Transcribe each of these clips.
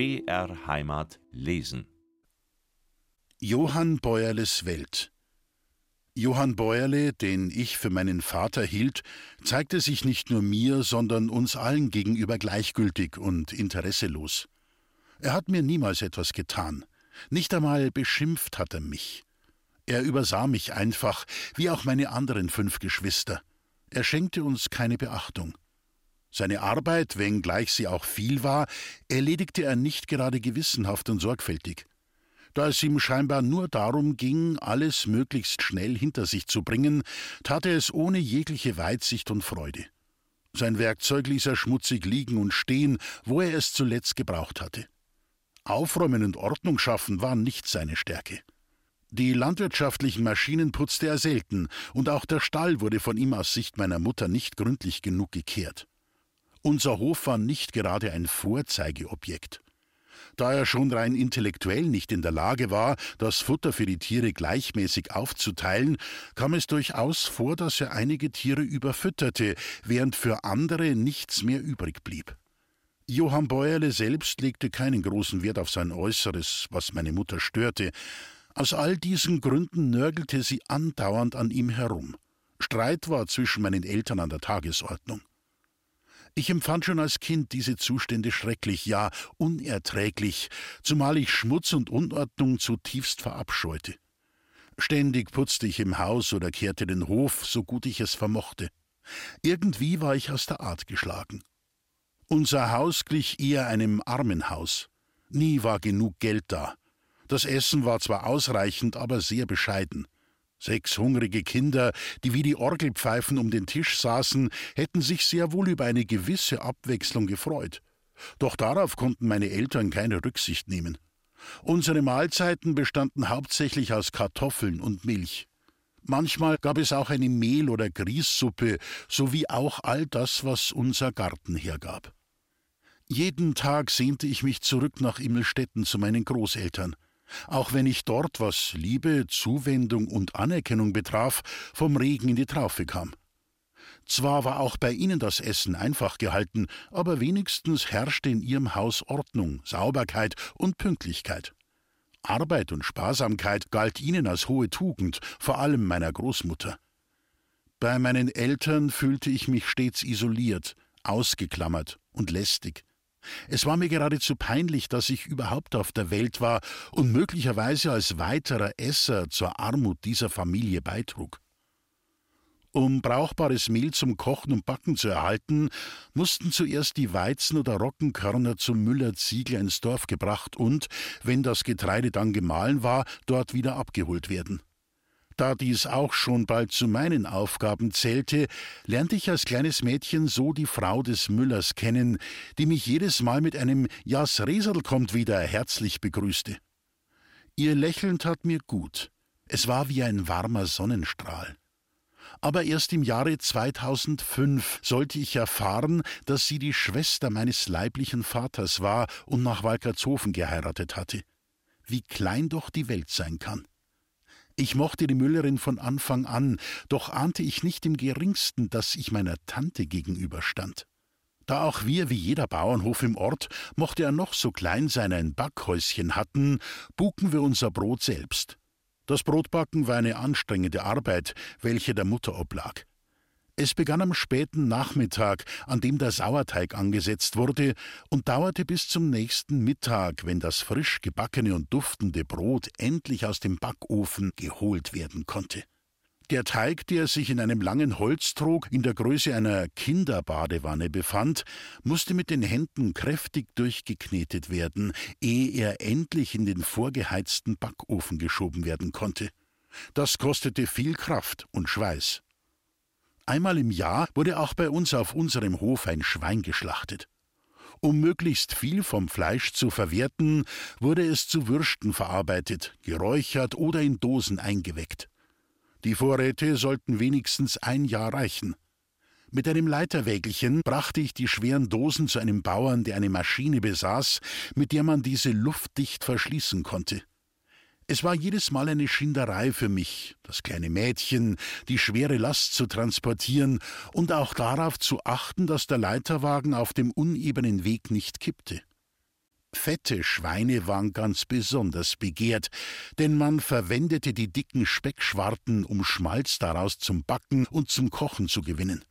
BR Heimat lesen. Johann Bäuerles Welt Johann Bäuerle, den ich für meinen Vater hielt, zeigte sich nicht nur mir, sondern uns allen gegenüber gleichgültig und interesselos. Er hat mir niemals etwas getan, nicht einmal beschimpft hat er mich. Er übersah mich einfach, wie auch meine anderen fünf Geschwister. Er schenkte uns keine Beachtung. Seine Arbeit, wenngleich sie auch viel war, erledigte er nicht gerade gewissenhaft und sorgfältig. Da es ihm scheinbar nur darum ging, alles möglichst schnell hinter sich zu bringen, tat er es ohne jegliche Weitsicht und Freude. Sein Werkzeug ließ er schmutzig liegen und stehen, wo er es zuletzt gebraucht hatte. Aufräumen und Ordnung schaffen waren nicht seine Stärke. Die landwirtschaftlichen Maschinen putzte er selten, und auch der Stall wurde von ihm aus Sicht meiner Mutter nicht gründlich genug gekehrt. Unser Hof war nicht gerade ein Vorzeigeobjekt. Da er schon rein intellektuell nicht in der Lage war, das Futter für die Tiere gleichmäßig aufzuteilen, kam es durchaus vor, dass er einige Tiere überfütterte, während für andere nichts mehr übrig blieb. Johann Bäuerle selbst legte keinen großen Wert auf sein Äußeres, was meine Mutter störte. Aus all diesen Gründen nörgelte sie andauernd an ihm herum. Streit war zwischen meinen Eltern an der Tagesordnung. Ich empfand schon als Kind diese Zustände schrecklich, ja unerträglich, zumal ich Schmutz und Unordnung zutiefst verabscheute. Ständig putzte ich im Haus oder kehrte den Hof, so gut ich es vermochte. Irgendwie war ich aus der Art geschlagen. Unser Haus glich eher einem Armenhaus. Nie war genug Geld da. Das Essen war zwar ausreichend, aber sehr bescheiden. Sechs hungrige Kinder, die wie die Orgelpfeifen um den Tisch saßen, hätten sich sehr wohl über eine gewisse Abwechslung gefreut. Doch darauf konnten meine Eltern keine Rücksicht nehmen. Unsere Mahlzeiten bestanden hauptsächlich aus Kartoffeln und Milch. Manchmal gab es auch eine Mehl- oder Grießsuppe sowie auch all das, was unser Garten hergab. Jeden Tag sehnte ich mich zurück nach Immelstetten zu meinen Großeltern auch wenn ich dort, was Liebe, Zuwendung und Anerkennung betraf, vom Regen in die Traufe kam. Zwar war auch bei ihnen das Essen einfach gehalten, aber wenigstens herrschte in ihrem Haus Ordnung, Sauberkeit und Pünktlichkeit. Arbeit und Sparsamkeit galt ihnen als hohe Tugend, vor allem meiner Großmutter. Bei meinen Eltern fühlte ich mich stets isoliert, ausgeklammert und lästig. Es war mir geradezu peinlich, dass ich überhaupt auf der Welt war und möglicherweise als weiterer Esser zur Armut dieser Familie beitrug. Um brauchbares Mehl zum Kochen und Backen zu erhalten, mussten zuerst die Weizen- oder Roggenkörner zum Müller-Ziegler ins Dorf gebracht und, wenn das Getreide dann gemahlen war, dort wieder abgeholt werden. Da dies auch schon bald zu meinen Aufgaben zählte, lernte ich als kleines Mädchen so die Frau des Müllers kennen, die mich jedes Mal mit einem Jas Resel kommt wieder herzlich begrüßte. Ihr Lächeln tat mir gut. Es war wie ein warmer Sonnenstrahl. Aber erst im Jahre 2005 sollte ich erfahren, dass sie die Schwester meines leiblichen Vaters war und nach Walkertshofen geheiratet hatte. Wie klein doch die Welt sein kann. Ich mochte die Müllerin von Anfang an, doch ahnte ich nicht im geringsten, dass ich meiner Tante gegenüberstand. Da auch wir, wie jeder Bauernhof im Ort, mochte er noch so klein sein, ein Backhäuschen hatten, buken wir unser Brot selbst. Das Brotbacken war eine anstrengende Arbeit, welche der Mutter oblag. Es begann am späten Nachmittag, an dem der Sauerteig angesetzt wurde, und dauerte bis zum nächsten Mittag, wenn das frisch gebackene und duftende Brot endlich aus dem Backofen geholt werden konnte. Der Teig, der sich in einem langen Holztrog in der Größe einer Kinderbadewanne befand, musste mit den Händen kräftig durchgeknetet werden, ehe er endlich in den vorgeheizten Backofen geschoben werden konnte. Das kostete viel Kraft und Schweiß. Einmal im Jahr wurde auch bei uns auf unserem Hof ein Schwein geschlachtet. Um möglichst viel vom Fleisch zu verwerten, wurde es zu Würsten verarbeitet, geräuchert oder in Dosen eingeweckt. Die Vorräte sollten wenigstens ein Jahr reichen. Mit einem Leiterwägelchen brachte ich die schweren Dosen zu einem Bauern, der eine Maschine besaß, mit der man diese luftdicht verschließen konnte. Es war jedes Mal eine Schinderei für mich, das kleine Mädchen, die schwere Last zu transportieren und auch darauf zu achten, dass der Leiterwagen auf dem unebenen Weg nicht kippte. Fette Schweine waren ganz besonders begehrt, denn man verwendete die dicken Speckschwarten, um Schmalz daraus zum Backen und zum Kochen zu gewinnen.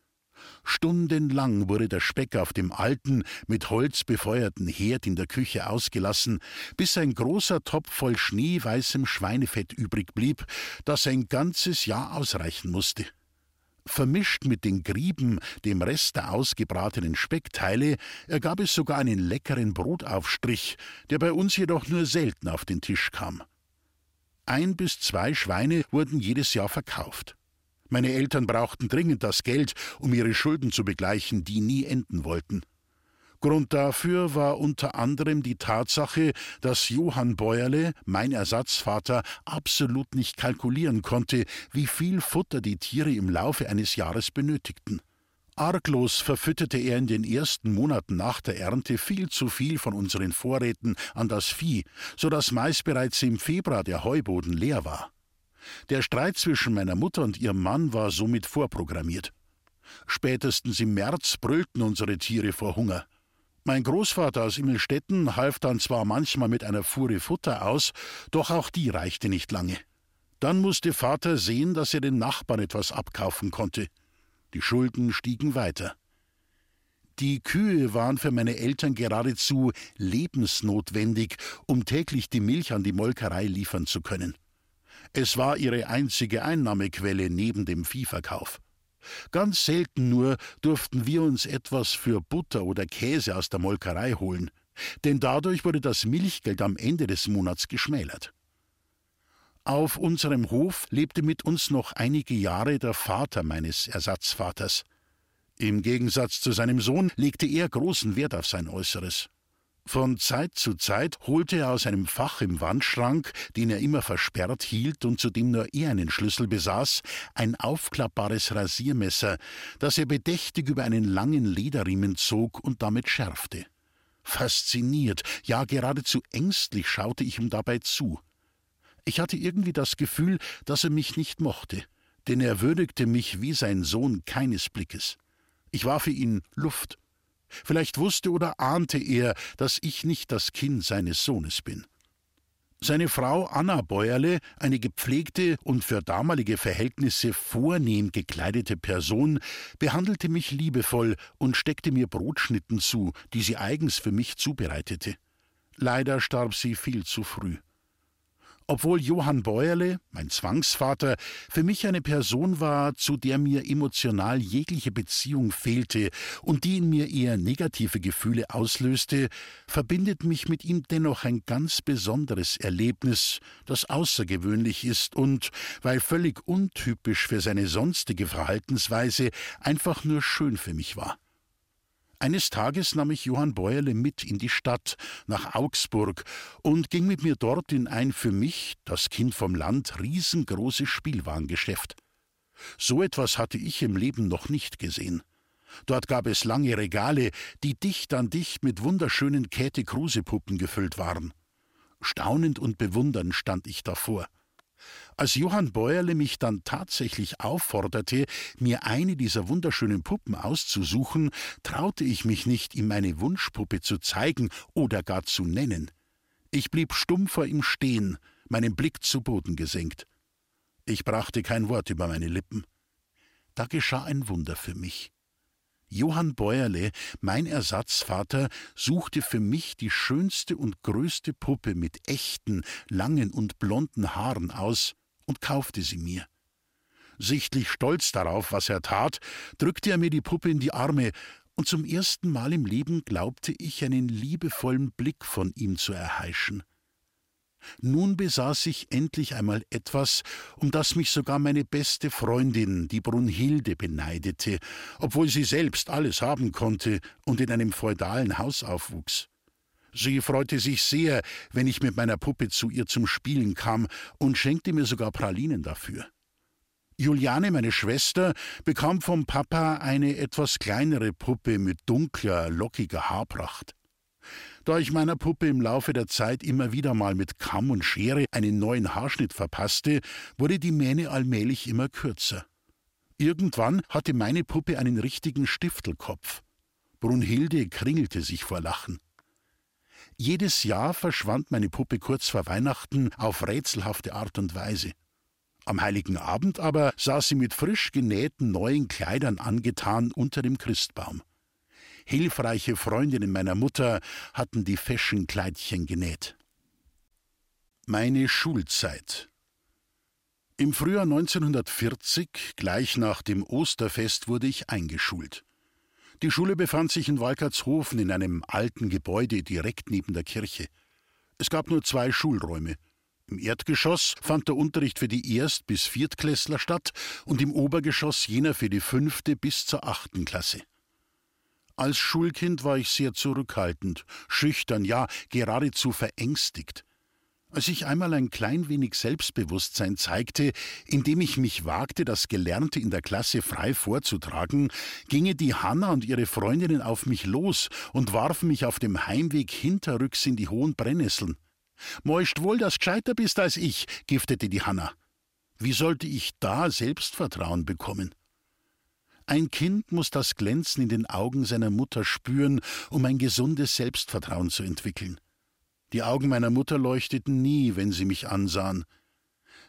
Stundenlang wurde der Speck auf dem alten, mit Holz befeuerten Herd in der Küche ausgelassen, bis ein großer Topf voll schneeweißem Schweinefett übrig blieb, das ein ganzes Jahr ausreichen musste. Vermischt mit den Grieben, dem Rest der ausgebratenen Speckteile, ergab es sogar einen leckeren Brotaufstrich, der bei uns jedoch nur selten auf den Tisch kam. Ein bis zwei Schweine wurden jedes Jahr verkauft. Meine Eltern brauchten dringend das Geld, um ihre Schulden zu begleichen, die nie enden wollten. Grund dafür war unter anderem die Tatsache, dass Johann Bäuerle, mein Ersatzvater, absolut nicht kalkulieren konnte, wie viel Futter die Tiere im Laufe eines Jahres benötigten. Arglos verfütterte er in den ersten Monaten nach der Ernte viel zu viel von unseren Vorräten an das Vieh, so dass meist bereits im Februar der Heuboden leer war. Der Streit zwischen meiner Mutter und ihrem Mann war somit vorprogrammiert. Spätestens im März brüllten unsere Tiere vor Hunger. Mein Großvater aus Immelstetten half dann zwar manchmal mit einer Fuhre Futter aus, doch auch die reichte nicht lange. Dann musste Vater sehen, dass er den Nachbarn etwas abkaufen konnte. Die Schulden stiegen weiter. Die Kühe waren für meine Eltern geradezu lebensnotwendig, um täglich die Milch an die Molkerei liefern zu können. Es war ihre einzige Einnahmequelle neben dem Viehverkauf. Ganz selten nur durften wir uns etwas für Butter oder Käse aus der Molkerei holen, denn dadurch wurde das Milchgeld am Ende des Monats geschmälert. Auf unserem Hof lebte mit uns noch einige Jahre der Vater meines Ersatzvaters. Im Gegensatz zu seinem Sohn legte er großen Wert auf sein Äußeres. Von Zeit zu Zeit holte er aus einem Fach im Wandschrank, den er immer versperrt hielt und zu dem nur er einen Schlüssel besaß, ein aufklappbares Rasiermesser, das er bedächtig über einen langen Lederriemen zog und damit schärfte. Fasziniert, ja geradezu ängstlich schaute ich ihm dabei zu. Ich hatte irgendwie das Gefühl, dass er mich nicht mochte, denn er würdigte mich wie sein Sohn keines Blickes. Ich war für ihn Luft, Vielleicht wusste oder ahnte er, dass ich nicht das Kind seines Sohnes bin. Seine Frau Anna Bäuerle, eine gepflegte und für damalige Verhältnisse vornehm gekleidete Person, behandelte mich liebevoll und steckte mir Brotschnitten zu, die sie eigens für mich zubereitete. Leider starb sie viel zu früh. Obwohl Johann Bäuerle, mein Zwangsvater, für mich eine Person war, zu der mir emotional jegliche Beziehung fehlte und die in mir eher negative Gefühle auslöste, verbindet mich mit ihm dennoch ein ganz besonderes Erlebnis, das außergewöhnlich ist und, weil völlig untypisch für seine sonstige Verhaltensweise, einfach nur schön für mich war. Eines Tages nahm ich Johann Bäuerle mit in die Stadt, nach Augsburg, und ging mit mir dort in ein für mich, das Kind vom Land, riesengroßes Spielwarengeschäft. So etwas hatte ich im Leben noch nicht gesehen. Dort gab es lange Regale, die dicht an dicht mit wunderschönen Käthe-Kruse-Puppen gefüllt waren. Staunend und bewundernd stand ich davor. Als Johann Bäuerle mich dann tatsächlich aufforderte, mir eine dieser wunderschönen Puppen auszusuchen, traute ich mich nicht, ihm meine Wunschpuppe zu zeigen oder gar zu nennen. Ich blieb stumm vor ihm stehen, meinen Blick zu Boden gesenkt. Ich brachte kein Wort über meine Lippen. Da geschah ein Wunder für mich. Johann Bäuerle, mein Ersatzvater, suchte für mich die schönste und größte Puppe mit echten, langen und blonden Haaren aus, und kaufte sie mir. Sichtlich stolz darauf, was er tat, drückte er mir die Puppe in die Arme, und zum ersten Mal im Leben glaubte ich, einen liebevollen Blick von ihm zu erheischen. Nun besaß ich endlich einmal etwas, um das mich sogar meine beste Freundin, die Brunhilde, beneidete, obwohl sie selbst alles haben konnte und in einem feudalen Haus aufwuchs. Sie freute sich sehr, wenn ich mit meiner Puppe zu ihr zum Spielen kam und schenkte mir sogar Pralinen dafür. Juliane, meine Schwester, bekam vom Papa eine etwas kleinere Puppe mit dunkler, lockiger Haarpracht. Da ich meiner Puppe im Laufe der Zeit immer wieder mal mit Kamm und Schere einen neuen Haarschnitt verpasste, wurde die Mähne allmählich immer kürzer. Irgendwann hatte meine Puppe einen richtigen Stiftelkopf. Brunhilde kringelte sich vor Lachen. Jedes Jahr verschwand meine Puppe kurz vor Weihnachten auf rätselhafte Art und Weise. Am heiligen Abend aber saß sie mit frisch genähten neuen Kleidern angetan unter dem Christbaum. Hilfreiche Freundinnen meiner Mutter hatten die Feschenkleidchen genäht. Meine Schulzeit Im Frühjahr 1940, gleich nach dem Osterfest, wurde ich eingeschult. Die Schule befand sich in Walkertshofen in einem alten Gebäude direkt neben der Kirche. Es gab nur zwei Schulräume. Im Erdgeschoss fand der Unterricht für die Erst- bis Viertklässler statt und im Obergeschoss jener für die fünfte bis zur achten Klasse. Als Schulkind war ich sehr zurückhaltend, schüchtern, ja geradezu verängstigt. Als ich einmal ein klein wenig Selbstbewusstsein zeigte, indem ich mich wagte, das Gelernte in der Klasse frei vorzutragen, gingen die Hanna und ihre Freundinnen auf mich los und warfen mich auf dem Heimweg hinterrücks in die hohen Brennnesseln. Moischt wohl, dass gescheiter bist als ich, giftete die Hanna. Wie sollte ich da Selbstvertrauen bekommen? Ein Kind muss das Glänzen in den Augen seiner Mutter spüren, um ein gesundes Selbstvertrauen zu entwickeln. Die Augen meiner Mutter leuchteten nie, wenn sie mich ansahen.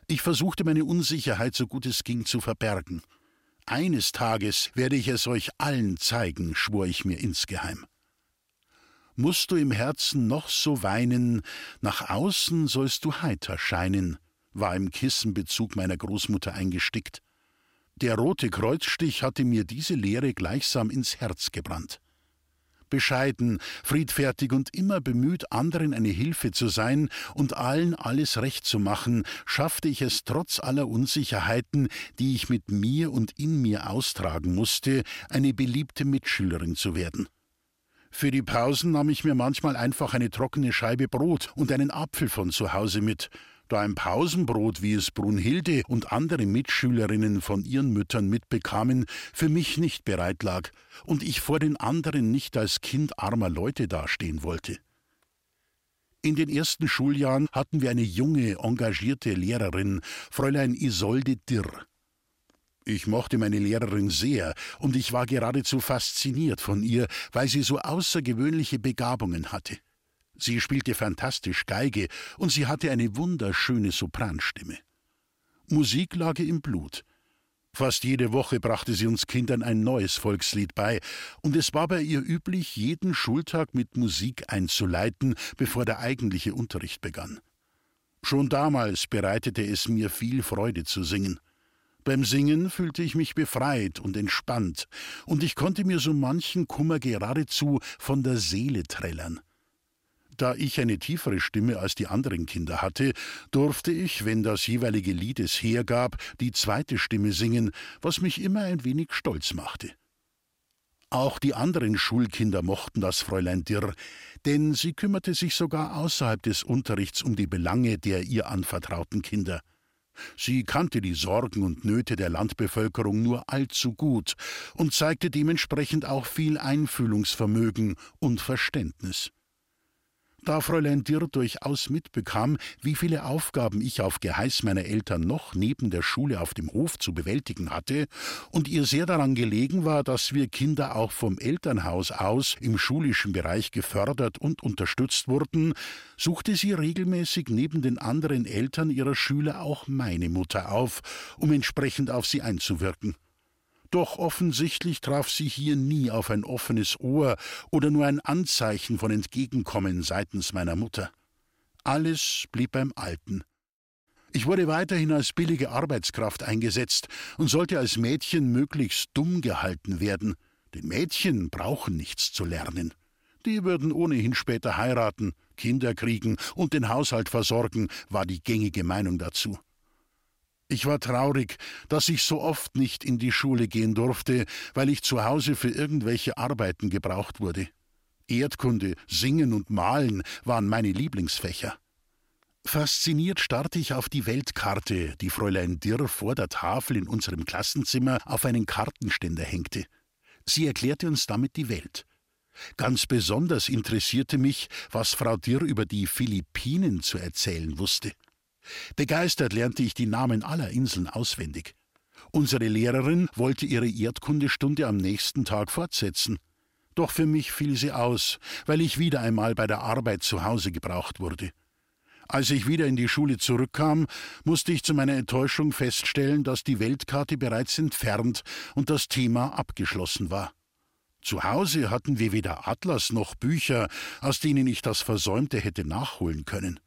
Ich versuchte meine Unsicherheit so gut es ging zu verbergen. Eines Tages werde ich es euch allen zeigen, schwor ich mir insgeheim. Musst du im Herzen noch so weinen, nach außen sollst du heiter scheinen, war im Kissenbezug meiner Großmutter eingestickt. Der rote Kreuzstich hatte mir diese Lehre gleichsam ins Herz gebrannt bescheiden, friedfertig und immer bemüht, anderen eine Hilfe zu sein und allen alles recht zu machen, schaffte ich es trotz aller Unsicherheiten, die ich mit mir und in mir austragen musste, eine beliebte Mitschülerin zu werden. Für die Pausen nahm ich mir manchmal einfach eine trockene Scheibe Brot und einen Apfel von zu Hause mit, da ein Pausenbrot, wie es Brunhilde und andere Mitschülerinnen von ihren Müttern mitbekamen, für mich nicht bereit lag und ich vor den anderen nicht als Kind armer Leute dastehen wollte. In den ersten Schuljahren hatten wir eine junge, engagierte Lehrerin, Fräulein Isolde Dirr. Ich mochte meine Lehrerin sehr, und ich war geradezu fasziniert von ihr, weil sie so außergewöhnliche Begabungen hatte. Sie spielte fantastisch Geige und sie hatte eine wunderschöne Sopranstimme. Musik lag im Blut. Fast jede Woche brachte sie uns Kindern ein neues Volkslied bei, und es war bei ihr üblich, jeden Schultag mit Musik einzuleiten, bevor der eigentliche Unterricht begann. Schon damals bereitete es mir viel Freude zu singen. Beim Singen fühlte ich mich befreit und entspannt, und ich konnte mir so manchen Kummer geradezu von der Seele trällern. Da ich eine tiefere Stimme als die anderen Kinder hatte, durfte ich, wenn das jeweilige Lied es hergab, die zweite Stimme singen, was mich immer ein wenig stolz machte. Auch die anderen Schulkinder mochten das Fräulein Dirr, denn sie kümmerte sich sogar außerhalb des Unterrichts um die Belange der ihr anvertrauten Kinder. Sie kannte die Sorgen und Nöte der Landbevölkerung nur allzu gut und zeigte dementsprechend auch viel Einfühlungsvermögen und Verständnis. Da Fräulein Dirr durchaus mitbekam, wie viele Aufgaben ich auf Geheiß meiner Eltern noch neben der Schule auf dem Hof zu bewältigen hatte, und ihr sehr daran gelegen war, dass wir Kinder auch vom Elternhaus aus im schulischen Bereich gefördert und unterstützt wurden, suchte sie regelmäßig neben den anderen Eltern ihrer Schüler auch meine Mutter auf, um entsprechend auf sie einzuwirken. Doch offensichtlich traf sie hier nie auf ein offenes Ohr oder nur ein Anzeichen von Entgegenkommen seitens meiner Mutter. Alles blieb beim Alten. Ich wurde weiterhin als billige Arbeitskraft eingesetzt und sollte als Mädchen möglichst dumm gehalten werden, denn Mädchen brauchen nichts zu lernen. Die würden ohnehin später heiraten, Kinder kriegen und den Haushalt versorgen, war die gängige Meinung dazu. Ich war traurig, dass ich so oft nicht in die Schule gehen durfte, weil ich zu Hause für irgendwelche Arbeiten gebraucht wurde. Erdkunde, Singen und Malen waren meine Lieblingsfächer. Fasziniert starrte ich auf die Weltkarte, die Fräulein Dirr vor der Tafel in unserem Klassenzimmer auf einen Kartenständer hängte. Sie erklärte uns damit die Welt. Ganz besonders interessierte mich, was Frau Dirr über die Philippinen zu erzählen wusste. Begeistert lernte ich die Namen aller Inseln auswendig. Unsere Lehrerin wollte ihre Erdkundestunde am nächsten Tag fortsetzen. Doch für mich fiel sie aus, weil ich wieder einmal bei der Arbeit zu Hause gebraucht wurde. Als ich wieder in die Schule zurückkam, musste ich zu meiner Enttäuschung feststellen, dass die Weltkarte bereits entfernt und das Thema abgeschlossen war. Zu Hause hatten wir weder Atlas noch Bücher, aus denen ich das Versäumte hätte nachholen können.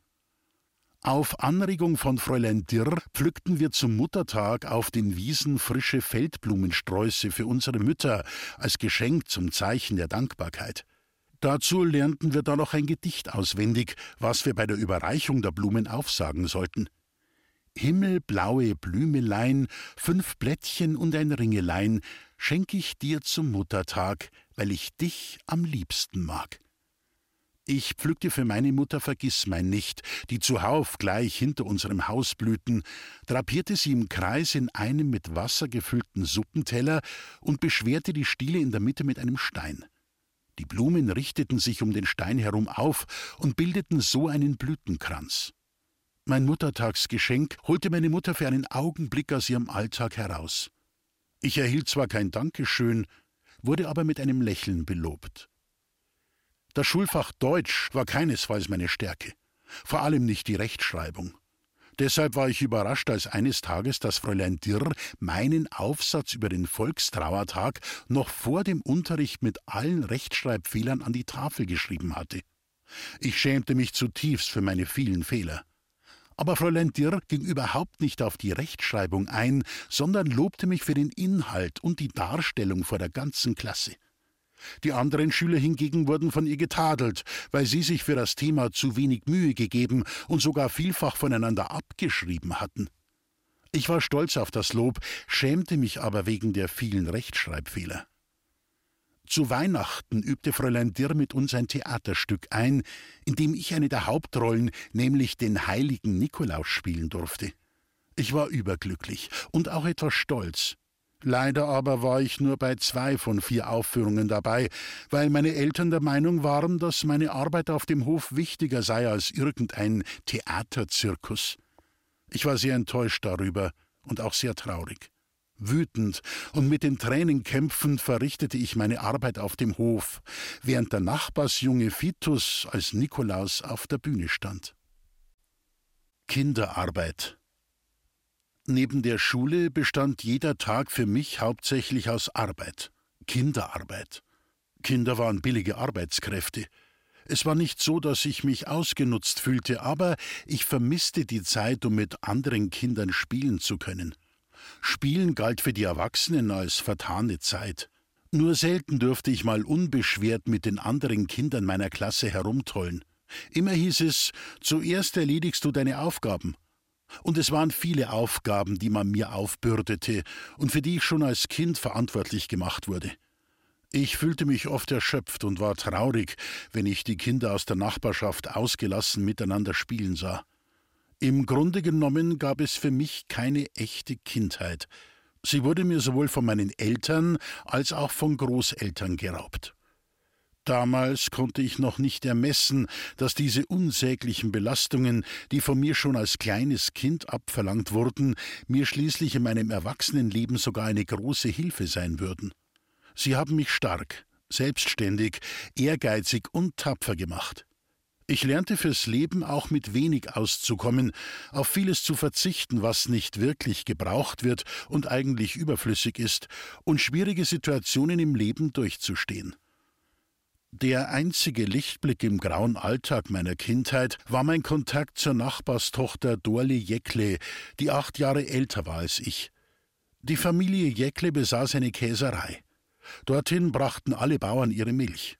Auf Anregung von Fräulein Dirr pflückten wir zum Muttertag auf den Wiesen frische Feldblumensträuße für unsere Mütter als Geschenk zum Zeichen der Dankbarkeit. Dazu lernten wir dann noch ein Gedicht auswendig, was wir bei der Überreichung der Blumen aufsagen sollten. Himmelblaue Blümelein, fünf Blättchen und ein Ringelein schenk ich dir zum Muttertag, weil ich dich am liebsten mag. Ich pflückte für meine Mutter Vergissmein nicht, die zuhauf gleich hinter unserem Haus blühten, drapierte sie im Kreis in einem mit Wasser gefüllten Suppenteller und beschwerte die Stiele in der Mitte mit einem Stein. Die Blumen richteten sich um den Stein herum auf und bildeten so einen Blütenkranz. Mein Muttertagsgeschenk holte meine Mutter für einen Augenblick aus ihrem Alltag heraus. Ich erhielt zwar kein Dankeschön, wurde aber mit einem Lächeln belobt. Das Schulfach Deutsch war keinesfalls meine Stärke, vor allem nicht die Rechtschreibung. Deshalb war ich überrascht, als eines Tages das Fräulein Dirr meinen Aufsatz über den Volkstrauertag noch vor dem Unterricht mit allen Rechtschreibfehlern an die Tafel geschrieben hatte. Ich schämte mich zutiefst für meine vielen Fehler. Aber Fräulein Dirr ging überhaupt nicht auf die Rechtschreibung ein, sondern lobte mich für den Inhalt und die Darstellung vor der ganzen Klasse. Die anderen Schüler hingegen wurden von ihr getadelt, weil sie sich für das Thema zu wenig Mühe gegeben und sogar vielfach voneinander abgeschrieben hatten. Ich war stolz auf das Lob, schämte mich aber wegen der vielen Rechtschreibfehler. Zu Weihnachten übte Fräulein Dirr mit uns ein Theaterstück ein, in dem ich eine der Hauptrollen, nämlich den heiligen Nikolaus, spielen durfte. Ich war überglücklich und auch etwas stolz. Leider aber war ich nur bei zwei von vier Aufführungen dabei, weil meine Eltern der Meinung waren, dass meine Arbeit auf dem Hof wichtiger sei als irgendein Theaterzirkus. Ich war sehr enttäuscht darüber und auch sehr traurig. Wütend und mit den Tränen kämpfend verrichtete ich meine Arbeit auf dem Hof, während der Nachbarsjunge Fitus als Nikolaus auf der Bühne stand. Kinderarbeit Neben der Schule bestand jeder Tag für mich hauptsächlich aus Arbeit, Kinderarbeit. Kinder waren billige Arbeitskräfte. Es war nicht so, dass ich mich ausgenutzt fühlte, aber ich vermisste die Zeit, um mit anderen Kindern spielen zu können. Spielen galt für die Erwachsenen als vertane Zeit. Nur selten durfte ich mal unbeschwert mit den anderen Kindern meiner Klasse herumtollen. Immer hieß es, zuerst erledigst du deine Aufgaben, und es waren viele Aufgaben, die man mir aufbürdete und für die ich schon als Kind verantwortlich gemacht wurde. Ich fühlte mich oft erschöpft und war traurig, wenn ich die Kinder aus der Nachbarschaft ausgelassen miteinander spielen sah. Im Grunde genommen gab es für mich keine echte Kindheit. Sie wurde mir sowohl von meinen Eltern als auch von Großeltern geraubt. Damals konnte ich noch nicht ermessen, dass diese unsäglichen Belastungen, die von mir schon als kleines Kind abverlangt wurden, mir schließlich in meinem Erwachsenenleben sogar eine große Hilfe sein würden. Sie haben mich stark, selbstständig, ehrgeizig und tapfer gemacht. Ich lernte fürs Leben auch mit wenig auszukommen, auf vieles zu verzichten, was nicht wirklich gebraucht wird und eigentlich überflüssig ist, und schwierige Situationen im Leben durchzustehen. Der einzige Lichtblick im grauen Alltag meiner Kindheit war mein Kontakt zur Nachbarstochter Dorle Jeckle, die acht Jahre älter war als ich. Die Familie Jeckle besaß eine Käserei. Dorthin brachten alle Bauern ihre Milch.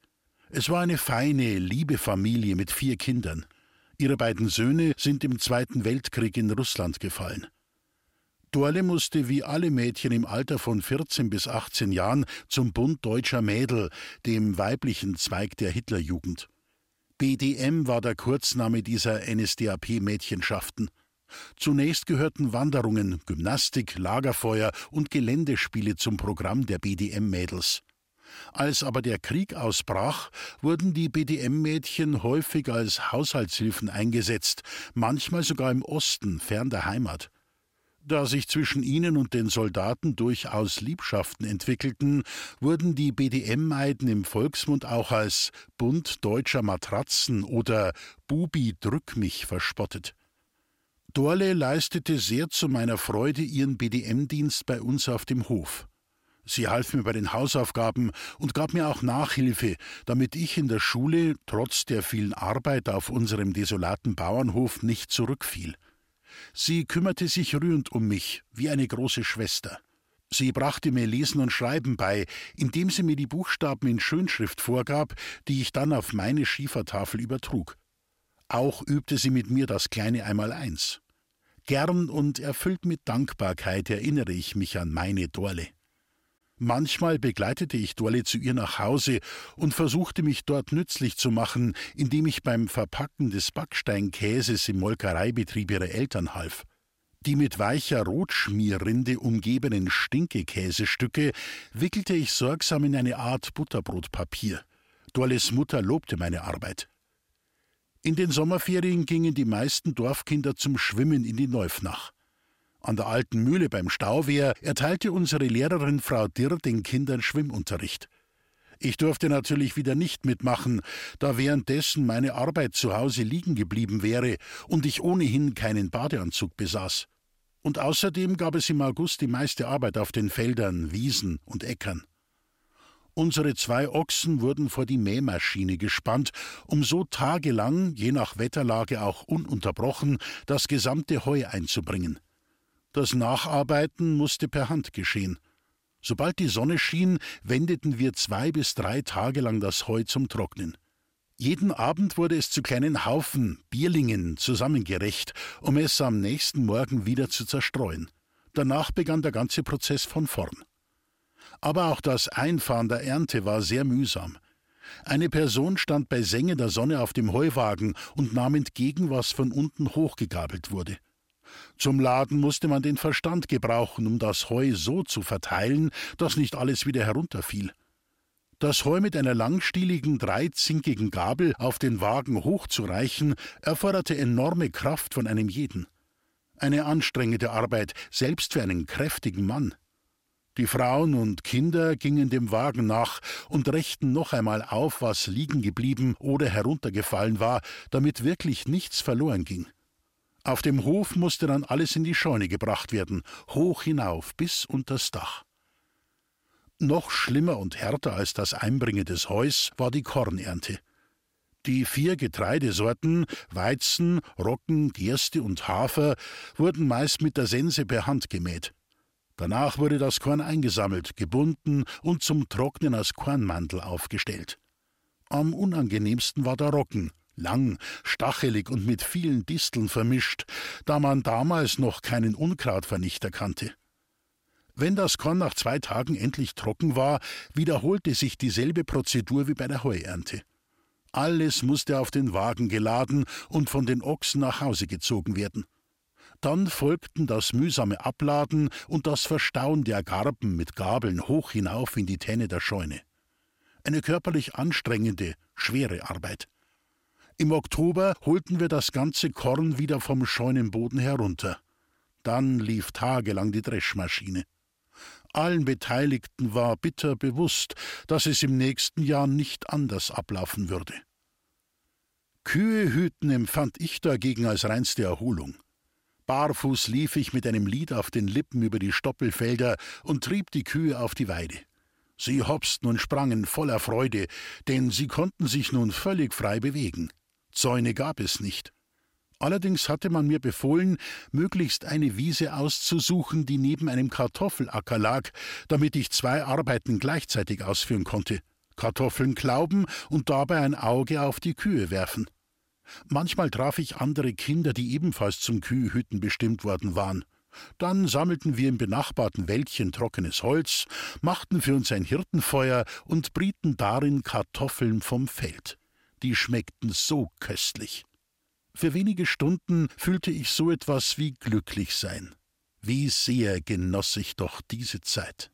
Es war eine feine, liebe Familie mit vier Kindern. Ihre beiden Söhne sind im Zweiten Weltkrieg in Russland gefallen. Dorle musste wie alle Mädchen im Alter von 14 bis 18 Jahren zum Bund deutscher Mädel, dem weiblichen Zweig der Hitlerjugend. BDM war der Kurzname dieser NSDAP-Mädchenschaften. Zunächst gehörten Wanderungen, Gymnastik, Lagerfeuer und Geländespiele zum Programm der BDM-Mädels. Als aber der Krieg ausbrach, wurden die BDM-Mädchen häufig als Haushaltshilfen eingesetzt, manchmal sogar im Osten, fern der Heimat. Da sich zwischen ihnen und den Soldaten durchaus Liebschaften entwickelten, wurden die BDM-Meiden im Volksmund auch als Bund deutscher Matratzen oder Bubi drück mich verspottet. Dorle leistete sehr zu meiner Freude ihren BDM-Dienst bei uns auf dem Hof. Sie half mir bei den Hausaufgaben und gab mir auch Nachhilfe, damit ich in der Schule trotz der vielen Arbeit auf unserem desolaten Bauernhof nicht zurückfiel. Sie kümmerte sich rührend um mich, wie eine große Schwester. Sie brachte mir Lesen und Schreiben bei, indem sie mir die Buchstaben in Schönschrift vorgab, die ich dann auf meine Schiefertafel übertrug. Auch übte sie mit mir das kleine Einmaleins. Gern und erfüllt mit Dankbarkeit erinnere ich mich an meine Dorle. Manchmal begleitete ich Dorle zu ihr nach Hause und versuchte mich dort nützlich zu machen, indem ich beim Verpacken des Backsteinkäses im Molkereibetrieb ihrer Eltern half. Die mit weicher Rotschmierrinde umgebenen Stinkekäsestücke wickelte ich sorgsam in eine Art Butterbrotpapier. Dorles Mutter lobte meine Arbeit. In den Sommerferien gingen die meisten Dorfkinder zum Schwimmen in die Neufnach. An der alten Mühle beim Stauwehr erteilte unsere Lehrerin Frau Dirr den Kindern Schwimmunterricht. Ich durfte natürlich wieder nicht mitmachen, da währenddessen meine Arbeit zu Hause liegen geblieben wäre und ich ohnehin keinen Badeanzug besaß. Und außerdem gab es im August die meiste Arbeit auf den Feldern, Wiesen und Äckern. Unsere zwei Ochsen wurden vor die Mähmaschine gespannt, um so tagelang, je nach Wetterlage auch ununterbrochen, das gesamte Heu einzubringen. Das Nacharbeiten musste per Hand geschehen. Sobald die Sonne schien, wendeten wir zwei bis drei Tage lang das Heu zum Trocknen. Jeden Abend wurde es zu kleinen Haufen, Bierlingen, zusammengerecht, um es am nächsten Morgen wieder zu zerstreuen. Danach begann der ganze Prozess von vorn. Aber auch das Einfahren der Ernte war sehr mühsam. Eine Person stand bei Senge der Sonne auf dem Heuwagen und nahm entgegen, was von unten hochgegabelt wurde. Zum Laden musste man den Verstand gebrauchen, um das Heu so zu verteilen, dass nicht alles wieder herunterfiel. Das Heu mit einer langstieligen, dreizinkigen Gabel auf den Wagen hochzureichen, erforderte enorme Kraft von einem jeden. Eine anstrengende Arbeit, selbst für einen kräftigen Mann. Die Frauen und Kinder gingen dem Wagen nach und rächten noch einmal auf, was liegen geblieben oder heruntergefallen war, damit wirklich nichts verloren ging. Auf dem Hof musste dann alles in die Scheune gebracht werden, hoch hinauf bis unters Dach. Noch schlimmer und härter als das Einbringen des Heus war die Kornernte. Die vier Getreidesorten Weizen, Roggen, Gerste und Hafer wurden meist mit der Sense per Hand gemäht. Danach wurde das Korn eingesammelt, gebunden und zum Trocknen als Kornmantel aufgestellt. Am unangenehmsten war der Roggen, lang, stachelig und mit vielen Disteln vermischt, da man damals noch keinen Unkrautvernichter kannte. Wenn das Korn nach zwei Tagen endlich trocken war, wiederholte sich dieselbe Prozedur wie bei der Heuernte. Alles musste auf den Wagen geladen und von den Ochsen nach Hause gezogen werden. Dann folgten das mühsame Abladen und das Verstauen der Garben mit Gabeln hoch hinauf in die Tenne der Scheune. Eine körperlich anstrengende, schwere Arbeit. Im Oktober holten wir das ganze Korn wieder vom Scheunenboden herunter. Dann lief tagelang die Dreschmaschine. Allen Beteiligten war bitter bewusst, dass es im nächsten Jahr nicht anders ablaufen würde. Kühe hüten empfand ich dagegen als reinste Erholung. Barfuß lief ich mit einem Lied auf den Lippen über die Stoppelfelder und trieb die Kühe auf die Weide. Sie hopsten und sprangen voller Freude, denn sie konnten sich nun völlig frei bewegen. Zäune gab es nicht. Allerdings hatte man mir befohlen, möglichst eine Wiese auszusuchen, die neben einem Kartoffelacker lag, damit ich zwei Arbeiten gleichzeitig ausführen konnte. Kartoffeln klauben und dabei ein Auge auf die Kühe werfen. Manchmal traf ich andere Kinder, die ebenfalls zum Kühhüten bestimmt worden waren. Dann sammelten wir im benachbarten Wäldchen trockenes Holz, machten für uns ein Hirtenfeuer und brieten darin Kartoffeln vom Feld die schmeckten so köstlich. Für wenige Stunden fühlte ich so etwas wie glücklich sein. Wie sehr genoss ich doch diese Zeit.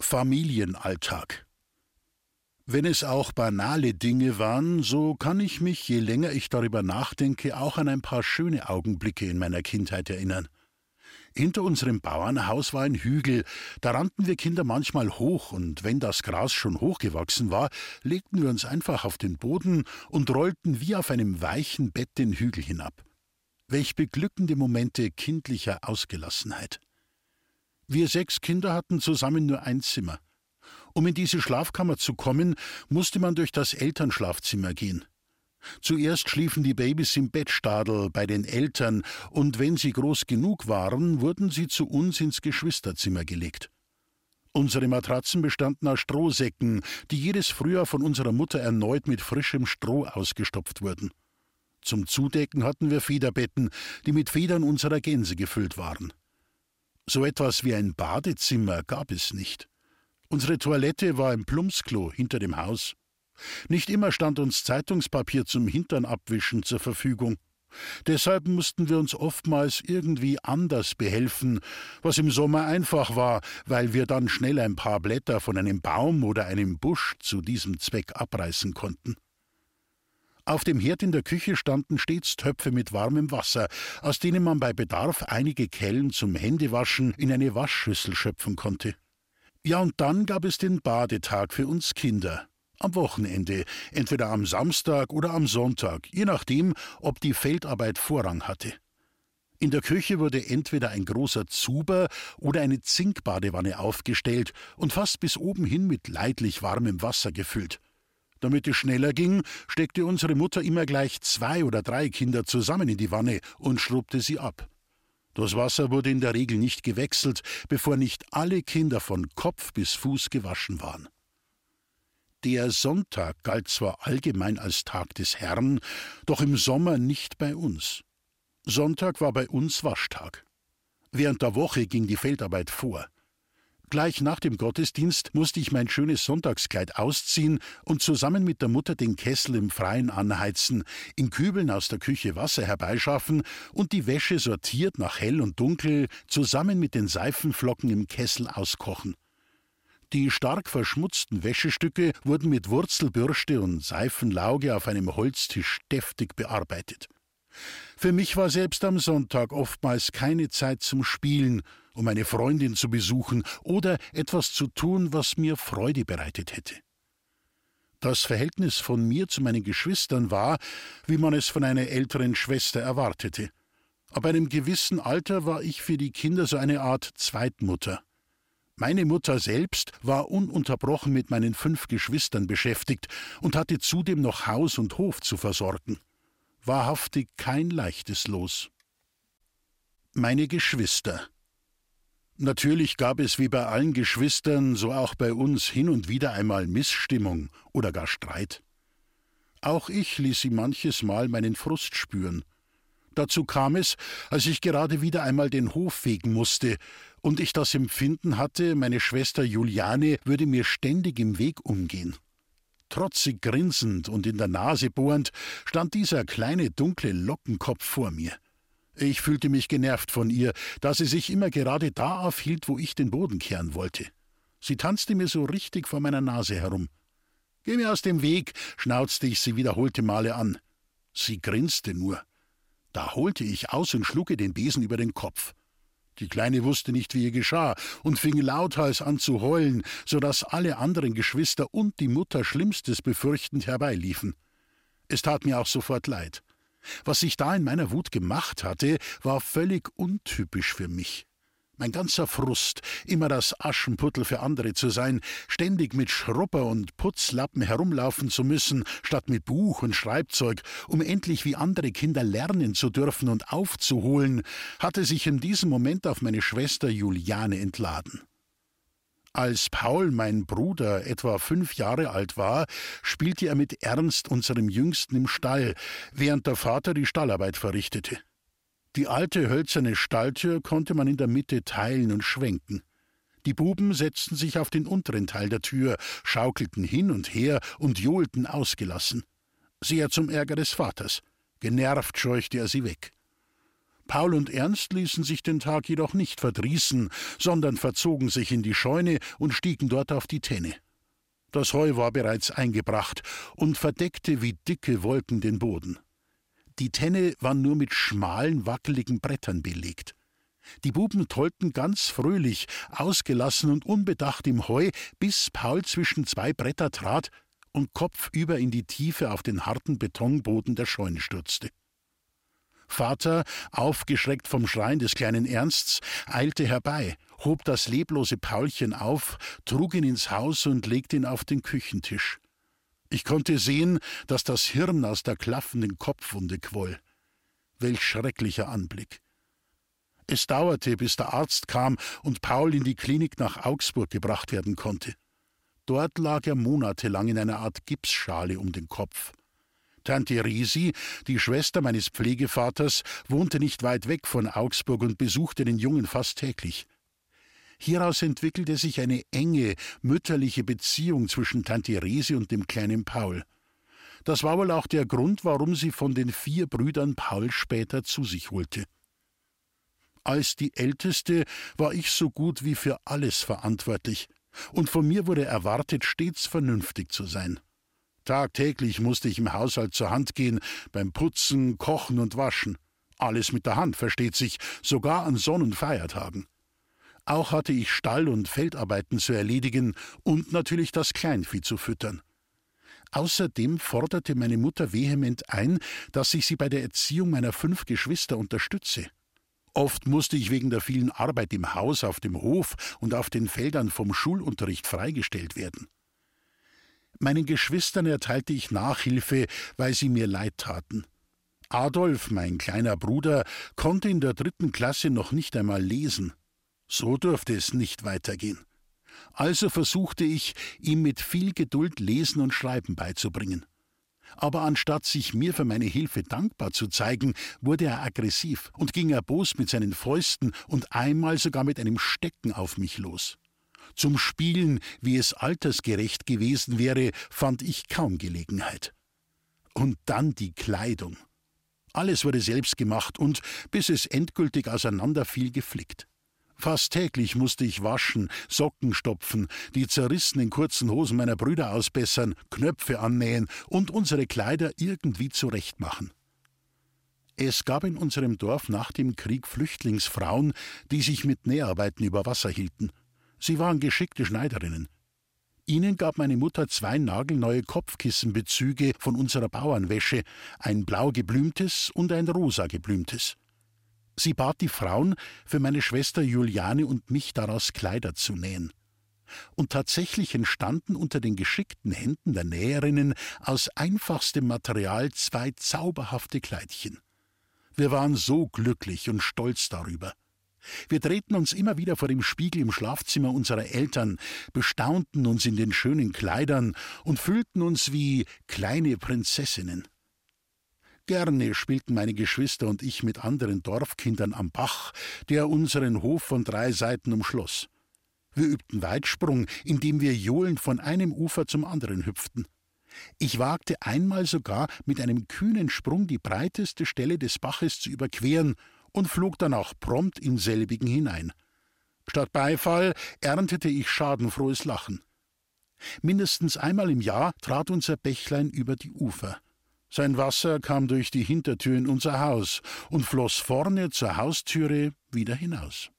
Familienalltag Wenn es auch banale Dinge waren, so kann ich mich, je länger ich darüber nachdenke, auch an ein paar schöne Augenblicke in meiner Kindheit erinnern. Hinter unserem Bauernhaus war ein Hügel, da rannten wir Kinder manchmal hoch, und wenn das Gras schon hochgewachsen war, legten wir uns einfach auf den Boden und rollten wie auf einem weichen Bett den Hügel hinab. Welch beglückende Momente kindlicher Ausgelassenheit. Wir sechs Kinder hatten zusammen nur ein Zimmer. Um in diese Schlafkammer zu kommen, musste man durch das Elternschlafzimmer gehen. Zuerst schliefen die Babys im Bettstadel bei den Eltern, und wenn sie groß genug waren, wurden sie zu uns ins Geschwisterzimmer gelegt. Unsere Matratzen bestanden aus Strohsäcken, die jedes Frühjahr von unserer Mutter erneut mit frischem Stroh ausgestopft wurden. Zum Zudecken hatten wir Federbetten, die mit Federn unserer Gänse gefüllt waren. So etwas wie ein Badezimmer gab es nicht. Unsere Toilette war im Plumpsklo hinter dem Haus. Nicht immer stand uns Zeitungspapier zum Hintern abwischen zur Verfügung. Deshalb mussten wir uns oftmals irgendwie anders behelfen, was im Sommer einfach war, weil wir dann schnell ein paar Blätter von einem Baum oder einem Busch zu diesem Zweck abreißen konnten. Auf dem Herd in der Küche standen stets Töpfe mit warmem Wasser, aus denen man bei Bedarf einige Kellen zum Händewaschen in eine Waschschüssel schöpfen konnte. Ja, und dann gab es den Badetag für uns Kinder am Wochenende, entweder am Samstag oder am Sonntag, je nachdem, ob die Feldarbeit Vorrang hatte. In der Küche wurde entweder ein großer Zuber oder eine Zinkbadewanne aufgestellt und fast bis oben hin mit leidlich warmem Wasser gefüllt. Damit es schneller ging, steckte unsere Mutter immer gleich zwei oder drei Kinder zusammen in die Wanne und schrubbte sie ab. Das Wasser wurde in der Regel nicht gewechselt, bevor nicht alle Kinder von Kopf bis Fuß gewaschen waren. Der Sonntag galt zwar allgemein als Tag des Herrn, doch im Sommer nicht bei uns. Sonntag war bei uns Waschtag. Während der Woche ging die Feldarbeit vor. Gleich nach dem Gottesdienst musste ich mein schönes Sonntagskleid ausziehen und zusammen mit der Mutter den Kessel im Freien anheizen, in Kübeln aus der Küche Wasser herbeischaffen und die Wäsche sortiert nach hell und dunkel zusammen mit den Seifenflocken im Kessel auskochen. Die stark verschmutzten Wäschestücke wurden mit Wurzelbürste und Seifenlauge auf einem Holztisch deftig bearbeitet. Für mich war selbst am Sonntag oftmals keine Zeit zum Spielen, um eine Freundin zu besuchen oder etwas zu tun, was mir Freude bereitet hätte. Das Verhältnis von mir zu meinen Geschwistern war, wie man es von einer älteren Schwester erwartete. Ab einem gewissen Alter war ich für die Kinder so eine Art Zweitmutter. Meine Mutter selbst war ununterbrochen mit meinen fünf Geschwistern beschäftigt und hatte zudem noch Haus und Hof zu versorgen. Wahrhaftig kein leichtes Los. Meine Geschwister. Natürlich gab es wie bei allen Geschwistern, so auch bei uns hin und wieder einmal Missstimmung oder gar Streit. Auch ich ließ sie manches Mal meinen Frust spüren. Dazu kam es, als ich gerade wieder einmal den Hof fegen musste und ich das Empfinden hatte, meine Schwester Juliane würde mir ständig im Weg umgehen. Trotzig grinsend und in der Nase bohrend stand dieser kleine dunkle Lockenkopf vor mir. Ich fühlte mich genervt von ihr, da sie sich immer gerade da aufhielt, wo ich den Boden kehren wollte. Sie tanzte mir so richtig vor meiner Nase herum. Geh mir aus dem Weg, schnauzte ich sie wiederholte Male an. Sie grinste nur. Da holte ich aus und schlug ihr den Besen über den Kopf. Die Kleine wusste nicht, wie ihr geschah, und fing lauthals an zu heulen, so dass alle anderen Geschwister und die Mutter Schlimmstes befürchtend herbeiliefen. Es tat mir auch sofort leid. Was ich da in meiner Wut gemacht hatte, war völlig untypisch für mich. Mein ganzer Frust, immer das Aschenputtel für andere zu sein, ständig mit Schrupper und Putzlappen herumlaufen zu müssen, statt mit Buch und Schreibzeug, um endlich wie andere Kinder lernen zu dürfen und aufzuholen, hatte sich in diesem Moment auf meine Schwester Juliane entladen. Als Paul, mein Bruder, etwa fünf Jahre alt war, spielte er mit Ernst unserem Jüngsten im Stall, während der Vater die Stallarbeit verrichtete. Die alte hölzerne Stalltür konnte man in der Mitte teilen und schwenken. Die Buben setzten sich auf den unteren Teil der Tür, schaukelten hin und her und johlten ausgelassen. Sehr zum Ärger des Vaters. Genervt scheuchte er sie weg. Paul und Ernst ließen sich den Tag jedoch nicht verdrießen, sondern verzogen sich in die Scheune und stiegen dort auf die Tenne. Das Heu war bereits eingebracht und verdeckte wie dicke Wolken den Boden. Die Tenne war nur mit schmalen, wackeligen Brettern belegt. Die Buben tollten ganz fröhlich, ausgelassen und unbedacht im Heu, bis Paul zwischen zwei Bretter trat und kopfüber in die Tiefe auf den harten Betonboden der Scheune stürzte. Vater, aufgeschreckt vom Schreien des kleinen Ernsts, eilte herbei, hob das leblose Paulchen auf, trug ihn ins Haus und legte ihn auf den Küchentisch. Ich konnte sehen, dass das Hirn aus der klaffenden Kopfwunde quoll. Welch schrecklicher Anblick. Es dauerte, bis der Arzt kam und Paul in die Klinik nach Augsburg gebracht werden konnte. Dort lag er monatelang in einer Art Gipsschale um den Kopf. Tante Risi, die Schwester meines Pflegevaters, wohnte nicht weit weg von Augsburg und besuchte den Jungen fast täglich. Hieraus entwickelte sich eine enge, mütterliche Beziehung zwischen Tante Resi und dem kleinen Paul. Das war wohl auch der Grund, warum sie von den vier Brüdern Paul später zu sich holte. Als die Älteste war ich so gut wie für alles verantwortlich, und von mir wurde erwartet, stets vernünftig zu sein. Tagtäglich musste ich im Haushalt zur Hand gehen, beim Putzen, Kochen und Waschen. Alles mit der Hand, versteht sich, sogar an Sonn- und Feiertagen. Auch hatte ich Stall- und Feldarbeiten zu erledigen und natürlich das Kleinvieh zu füttern. Außerdem forderte meine Mutter vehement ein, dass ich sie bei der Erziehung meiner fünf Geschwister unterstütze. Oft musste ich wegen der vielen Arbeit im Haus, auf dem Hof und auf den Feldern vom Schulunterricht freigestellt werden. Meinen Geschwistern erteilte ich Nachhilfe, weil sie mir leid taten. Adolf, mein kleiner Bruder, konnte in der dritten Klasse noch nicht einmal lesen. So durfte es nicht weitergehen. Also versuchte ich, ihm mit viel Geduld Lesen und Schreiben beizubringen. Aber anstatt sich mir für meine Hilfe dankbar zu zeigen, wurde er aggressiv und ging erbost mit seinen Fäusten und einmal sogar mit einem Stecken auf mich los. Zum Spielen, wie es altersgerecht gewesen wäre, fand ich kaum Gelegenheit. Und dann die Kleidung. Alles wurde selbst gemacht und, bis es endgültig auseinanderfiel, geflickt. Fast täglich musste ich waschen, Socken stopfen, die zerrissenen kurzen Hosen meiner Brüder ausbessern, Knöpfe annähen und unsere Kleider irgendwie zurechtmachen. Es gab in unserem Dorf nach dem Krieg Flüchtlingsfrauen, die sich mit Näharbeiten über Wasser hielten. Sie waren geschickte Schneiderinnen. Ihnen gab meine Mutter zwei nagelneue Kopfkissenbezüge von unserer Bauernwäsche, ein blau geblümtes und ein rosa geblümtes. Sie bat die Frauen, für meine Schwester Juliane und mich daraus Kleider zu nähen. Und tatsächlich entstanden unter den geschickten Händen der Näherinnen aus einfachstem Material zwei zauberhafte Kleidchen. Wir waren so glücklich und stolz darüber. Wir drehten uns immer wieder vor dem Spiegel im Schlafzimmer unserer Eltern, bestaunten uns in den schönen Kleidern und fühlten uns wie kleine Prinzessinnen. Gerne spielten meine Geschwister und ich mit anderen Dorfkindern am Bach, der unseren Hof von drei Seiten umschloss. Wir übten Weitsprung, indem wir johlend von einem Ufer zum anderen hüpften. Ich wagte einmal sogar mit einem kühnen Sprung die breiteste Stelle des Baches zu überqueren und flog dann auch prompt in selbigen hinein. Statt Beifall erntete ich schadenfrohes Lachen. Mindestens einmal im Jahr trat unser Bächlein über die Ufer. Sein Wasser kam durch die Hintertür in unser Haus und floss vorne zur Haustüre wieder hinaus.